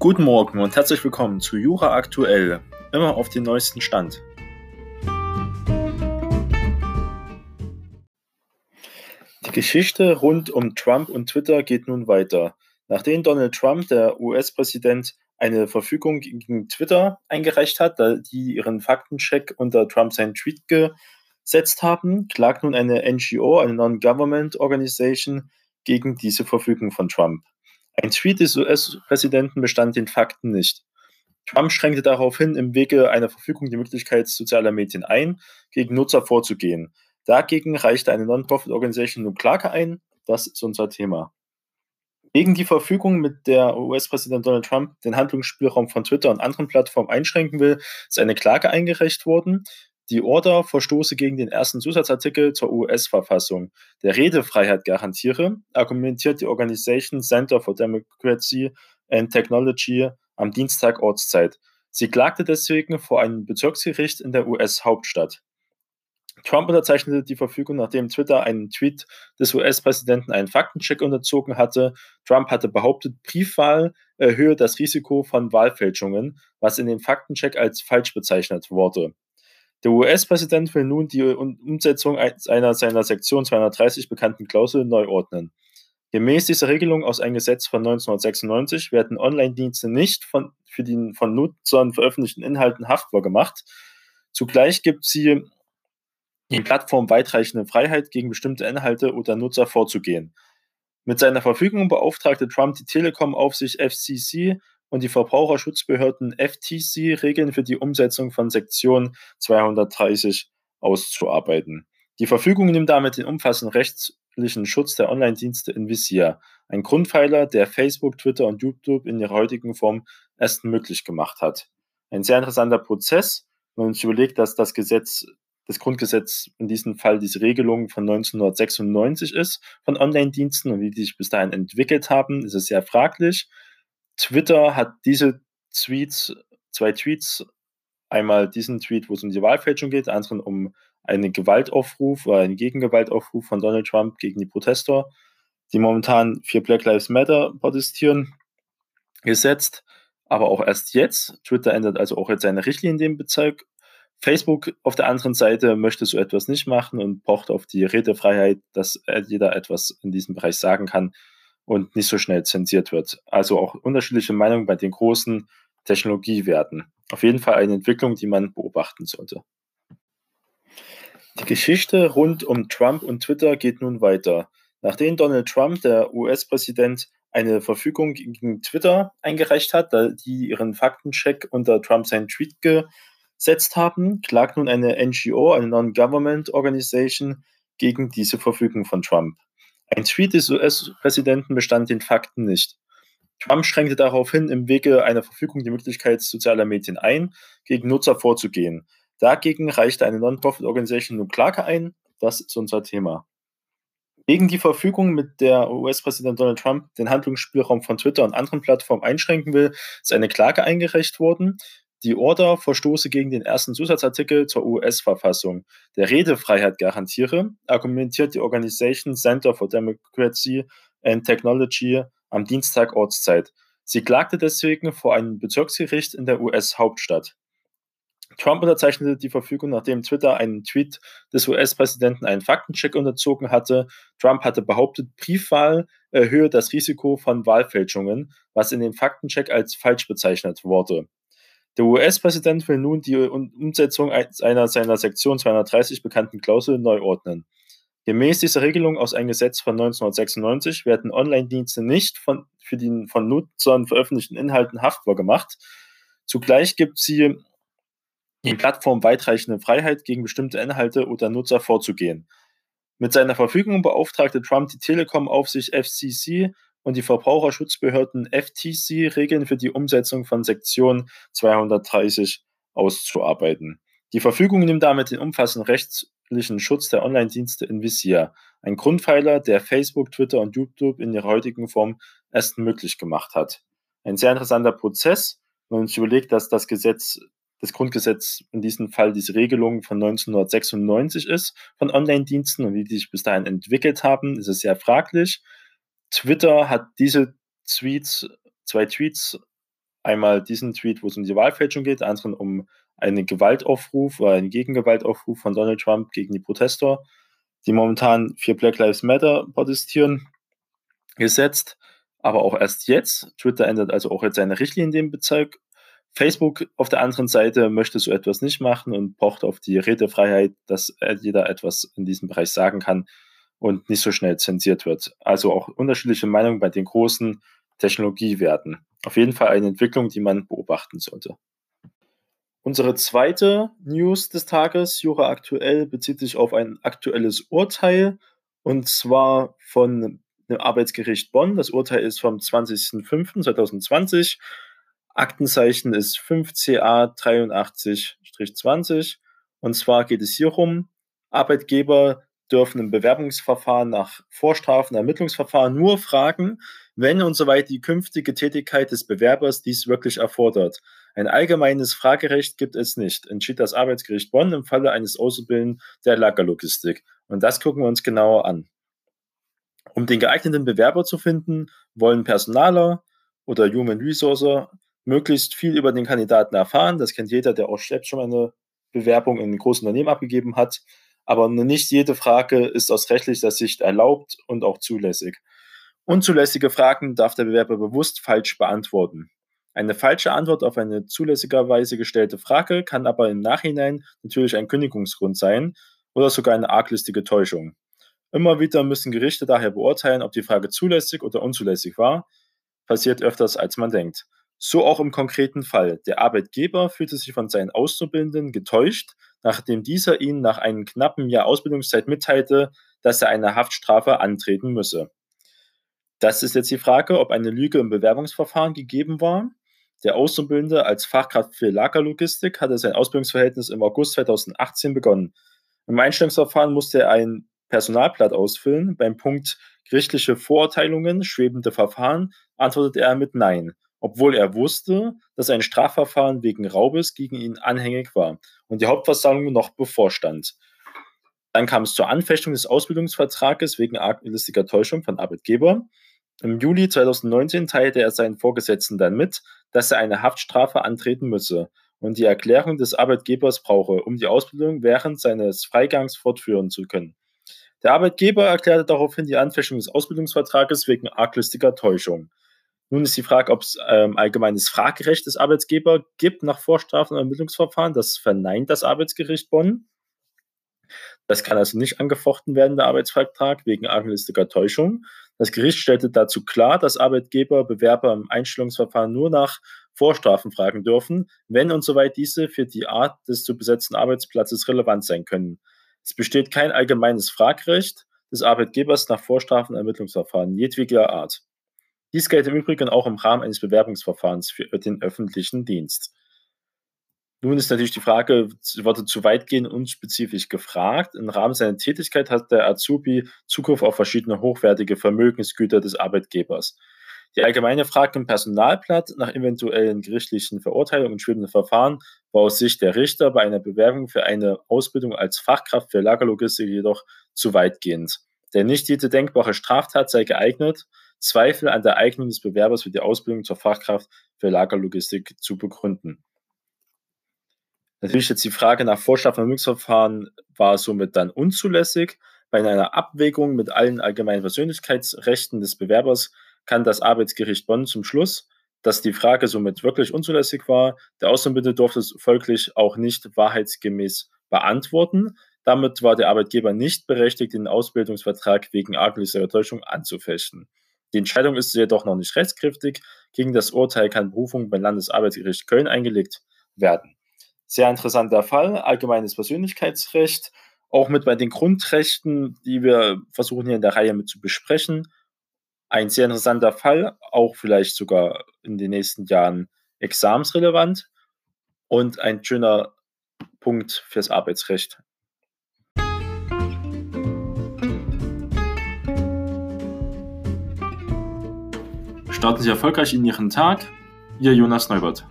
Guten Morgen und herzlich willkommen zu Jura Aktuell, immer auf den neuesten Stand. Die Geschichte rund um Trump und Twitter geht nun weiter. Nachdem Donald Trump, der US-Präsident, eine Verfügung gegen Twitter eingereicht hat, da die ihren Faktencheck unter Trump seinen Tweet gesetzt haben, klagt nun eine NGO, eine Non-Government Organization, gegen diese Verfügung von Trump. Ein Tweet des US-Präsidenten bestand den Fakten nicht. Trump schränkte daraufhin im Wege einer Verfügung die Möglichkeit sozialer Medien ein, gegen Nutzer vorzugehen. Dagegen reichte eine Non-Profit-Organisation nun Klage ein. Das ist unser Thema. Gegen die Verfügung, mit der US-Präsident Donald Trump den Handlungsspielraum von Twitter und anderen Plattformen einschränken will, ist eine Klage eingereicht worden. Die Order verstoße gegen den ersten Zusatzartikel zur US-Verfassung, der Redefreiheit garantiere, argumentiert die Organisation Center for Democracy and Technology am Dienstag Ortszeit. Sie klagte deswegen vor einem Bezirksgericht in der US-Hauptstadt. Trump unterzeichnete die Verfügung, nachdem Twitter einen Tweet des US-Präsidenten einen Faktencheck unterzogen hatte. Trump hatte behauptet, Briefwahl erhöhe das Risiko von Wahlfälschungen, was in dem Faktencheck als falsch bezeichnet wurde. Der US-Präsident will nun die Umsetzung einer seiner Sektion 230 bekannten Klausel neu ordnen. Gemäß dieser Regelung aus einem Gesetz von 1996 werden Online-Dienste nicht von, für die von Nutzern veröffentlichten Inhalten haftbar gemacht. Zugleich gibt sie den Plattformen weitreichende Freiheit, gegen bestimmte Inhalte oder Nutzer vorzugehen. Mit seiner Verfügung beauftragte Trump die Telekom-Aufsicht FCC und die Verbraucherschutzbehörden FTC Regeln für die Umsetzung von Sektion 230 auszuarbeiten. Die Verfügung nimmt damit den umfassenden rechtlichen Schutz der Online-Dienste in Visier, ein Grundpfeiler, der Facebook, Twitter und YouTube in ihrer heutigen Form erst möglich gemacht hat. Ein sehr interessanter Prozess, wenn man sich überlegt, dass das Gesetz, das Grundgesetz in diesem Fall diese Regelung von 1996 ist von Online-Diensten und wie die sich bis dahin entwickelt haben, ist es sehr fraglich. Twitter hat diese Tweets, zwei Tweets, einmal diesen Tweet, wo es um die Wahlfälschung geht, anderen um einen Gewaltaufruf oder einen Gegengewaltaufruf von Donald Trump gegen die Protester, die momentan für Black Lives Matter protestieren, gesetzt. Aber auch erst jetzt. Twitter ändert also auch jetzt seine Richtlinie in dem Bezirk. Facebook auf der anderen Seite möchte so etwas nicht machen und pocht auf die Redefreiheit, dass jeder etwas in diesem Bereich sagen kann und nicht so schnell zensiert wird. Also auch unterschiedliche Meinungen bei den großen Technologiewerten. Auf jeden Fall eine Entwicklung, die man beobachten sollte. Die Geschichte rund um Trump und Twitter geht nun weiter. Nachdem Donald Trump, der US-Präsident, eine Verfügung gegen Twitter eingereicht hat, da die ihren Faktencheck unter Trump seinen Tweet gesetzt haben, klagt nun eine NGO, eine Non-Government Organization, gegen diese Verfügung von Trump. Ein Tweet des US-Präsidenten bestand den Fakten nicht. Trump schränkte daraufhin im Wege einer Verfügung die Möglichkeit sozialer Medien ein, gegen Nutzer vorzugehen. Dagegen reichte eine Non-Profit-Organisation nun Klage ein. Das ist unser Thema. Gegen die Verfügung, mit der US-Präsident Donald Trump den Handlungsspielraum von Twitter und anderen Plattformen einschränken will, ist eine Klage eingereicht worden. Die Order verstoße gegen den ersten Zusatzartikel zur US-Verfassung, der Redefreiheit garantiere, argumentiert die Organisation Center for Democracy and Technology am Dienstag Ortszeit. Sie klagte deswegen vor einem Bezirksgericht in der US-Hauptstadt. Trump unterzeichnete die Verfügung, nachdem Twitter einen Tweet des US-Präsidenten einen Faktencheck unterzogen hatte. Trump hatte behauptet, Briefwahl erhöhe das Risiko von Wahlfälschungen, was in dem Faktencheck als falsch bezeichnet wurde. Der US-Präsident will nun die Umsetzung einer seiner Sektion 230 bekannten Klausel neu ordnen. Gemäß dieser Regelung aus einem Gesetz von 1996 werden Online-Dienste nicht von, für die von Nutzern veröffentlichten Inhalten haftbar gemacht. Zugleich gibt sie den Plattformen weitreichende Freiheit, gegen bestimmte Inhalte oder Nutzer vorzugehen. Mit seiner Verfügung beauftragte Trump die Telekom-Aufsicht FCC und die Verbraucherschutzbehörden FTC Regeln für die Umsetzung von Sektion 230 auszuarbeiten. Die Verfügung nimmt damit den umfassenden rechtlichen Schutz der Online-Dienste in Visier, ein Grundpfeiler, der Facebook, Twitter und YouTube in ihrer heutigen Form erst möglich gemacht hat. Ein sehr interessanter Prozess, wenn man sich überlegt, dass das Gesetz, das Grundgesetz in diesem Fall diese Regelung von 1996 ist von Online-Diensten und wie die sich bis dahin entwickelt haben, ist es sehr fraglich. Twitter hat diese Tweets, zwei Tweets, Einmal diesen Tweet, wo es um die Wahlfälschung geht, anderen um einen Gewaltaufruf oder einen Gegengewaltaufruf von Donald Trump gegen die Protester, die momentan für Black Lives Matter protestieren, gesetzt. Aber auch erst jetzt. Twitter ändert also auch jetzt seine Richtlinie in dem Bezirk. Facebook auf der anderen Seite möchte so etwas nicht machen und pocht auf die Redefreiheit, dass jeder etwas in diesem Bereich sagen kann und nicht so schnell zensiert wird. Also auch unterschiedliche Meinungen bei den großen Technologiewerten. Auf jeden Fall eine Entwicklung, die man beobachten sollte. Unsere zweite News des Tages, Jura aktuell, bezieht sich auf ein aktuelles Urteil und zwar von dem Arbeitsgericht Bonn. Das Urteil ist vom 20.05.2020. Aktenzeichen ist 5CA 83-20. Und zwar geht es hierum, Arbeitgeber dürfen im Bewerbungsverfahren nach Vorstrafen, Ermittlungsverfahren nur fragen, wenn und soweit die künftige Tätigkeit des Bewerbers dies wirklich erfordert. Ein allgemeines Fragerecht gibt es nicht, entschied das Arbeitsgericht Bonn im Falle eines Auszubildenden der Lagerlogistik. Und das gucken wir uns genauer an. Um den geeigneten Bewerber zu finden, wollen Personaler oder Human Resources möglichst viel über den Kandidaten erfahren. Das kennt jeder, der auch selbst schon eine Bewerbung in einem großen Unternehmen abgegeben hat. Aber nicht jede Frage ist aus rechtlicher Sicht erlaubt und auch zulässig. Unzulässige Fragen darf der Bewerber bewusst falsch beantworten. Eine falsche Antwort auf eine zulässigerweise gestellte Frage kann aber im Nachhinein natürlich ein Kündigungsgrund sein oder sogar eine arglistige Täuschung. Immer wieder müssen Gerichte daher beurteilen, ob die Frage zulässig oder unzulässig war. Passiert öfters, als man denkt. So auch im konkreten Fall. Der Arbeitgeber fühlte sich von seinen Auszubildenden getäuscht, nachdem dieser ihnen nach einem knappen Jahr Ausbildungszeit mitteilte, dass er eine Haftstrafe antreten müsse. Das ist jetzt die Frage, ob eine Lüge im Bewerbungsverfahren gegeben war. Der Auszubildende als Fachkraft für Lagerlogistik hatte sein Ausbildungsverhältnis im August 2018 begonnen. Im Einstellungsverfahren musste er ein Personalblatt ausfüllen. Beim Punkt gerichtliche Vorurteilungen, schwebende Verfahren antwortete er mit Nein, obwohl er wusste, dass ein Strafverfahren wegen Raubes gegen ihn anhängig war und die Hauptversammlung noch bevorstand. Dann kam es zur Anfechtung des Ausbildungsvertrages wegen arglistiger Täuschung von Arbeitgeber. Im Juli 2019 teilte er seinen Vorgesetzten dann mit, dass er eine Haftstrafe antreten müsse und die Erklärung des Arbeitgebers brauche, um die Ausbildung während seines Freigangs fortführen zu können. Der Arbeitgeber erklärte daraufhin die Anfechtung des Ausbildungsvertrages wegen arglistiger Täuschung. Nun ist die Frage, ob es ähm, allgemeines Fragerecht des Arbeitgebers gibt nach Vorstrafen- und Ermittlungsverfahren. Das verneint das Arbeitsgericht Bonn. Das kann also nicht angefochten werden, der Arbeitsvertrag, wegen arglistiger Täuschung. Das Gericht stellte dazu klar, dass Arbeitgeber Bewerber im Einstellungsverfahren nur nach Vorstrafen fragen dürfen, wenn und soweit diese für die Art des zu besetzten Arbeitsplatzes relevant sein können. Es besteht kein allgemeines Fragrecht des Arbeitgebers nach Vorstrafen- und Ermittlungsverfahren jedweder Art. Dies gilt im Übrigen auch im Rahmen eines Bewerbungsverfahrens für den öffentlichen Dienst. Nun ist natürlich die Frage, wurde zu weitgehend unspezifisch gefragt. Im Rahmen seiner Tätigkeit hat der Azubi Zugriff auf verschiedene hochwertige Vermögensgüter des Arbeitgebers. Die allgemeine Frage im Personalblatt nach eventuellen gerichtlichen Verurteilungen und schwebenden Verfahren war aus Sicht der Richter bei einer Bewerbung für eine Ausbildung als Fachkraft für Lagerlogistik jedoch zu weitgehend. Denn nicht jede denkbare Straftat sei geeignet, Zweifel an der Eignung des Bewerbers für die Ausbildung zur Fachkraft für Lagerlogistik zu begründen. Natürlich jetzt die Frage nach Vorstrafvermögensverfahren war somit dann unzulässig. Bei einer Abwägung mit allen allgemeinen Persönlichkeitsrechten des Bewerbers kann das Arbeitsgericht Bonn zum Schluss, dass die Frage somit wirklich unzulässig war. Der Außenbitte durfte es folglich auch nicht wahrheitsgemäß beantworten. Damit war der Arbeitgeber nicht berechtigt, den Ausbildungsvertrag wegen arglicher Täuschung anzufechten. Die Entscheidung ist jedoch noch nicht rechtskräftig. Gegen das Urteil kann Berufung beim Landesarbeitsgericht Köln eingelegt werden. Sehr interessanter Fall, allgemeines Persönlichkeitsrecht, auch mit bei den Grundrechten, die wir versuchen hier in der Reihe mit zu besprechen. Ein sehr interessanter Fall, auch vielleicht sogar in den nächsten Jahren examensrelevant und ein schöner Punkt fürs Arbeitsrecht. Starten Sie erfolgreich in Ihren Tag. Ihr Jonas Neubert.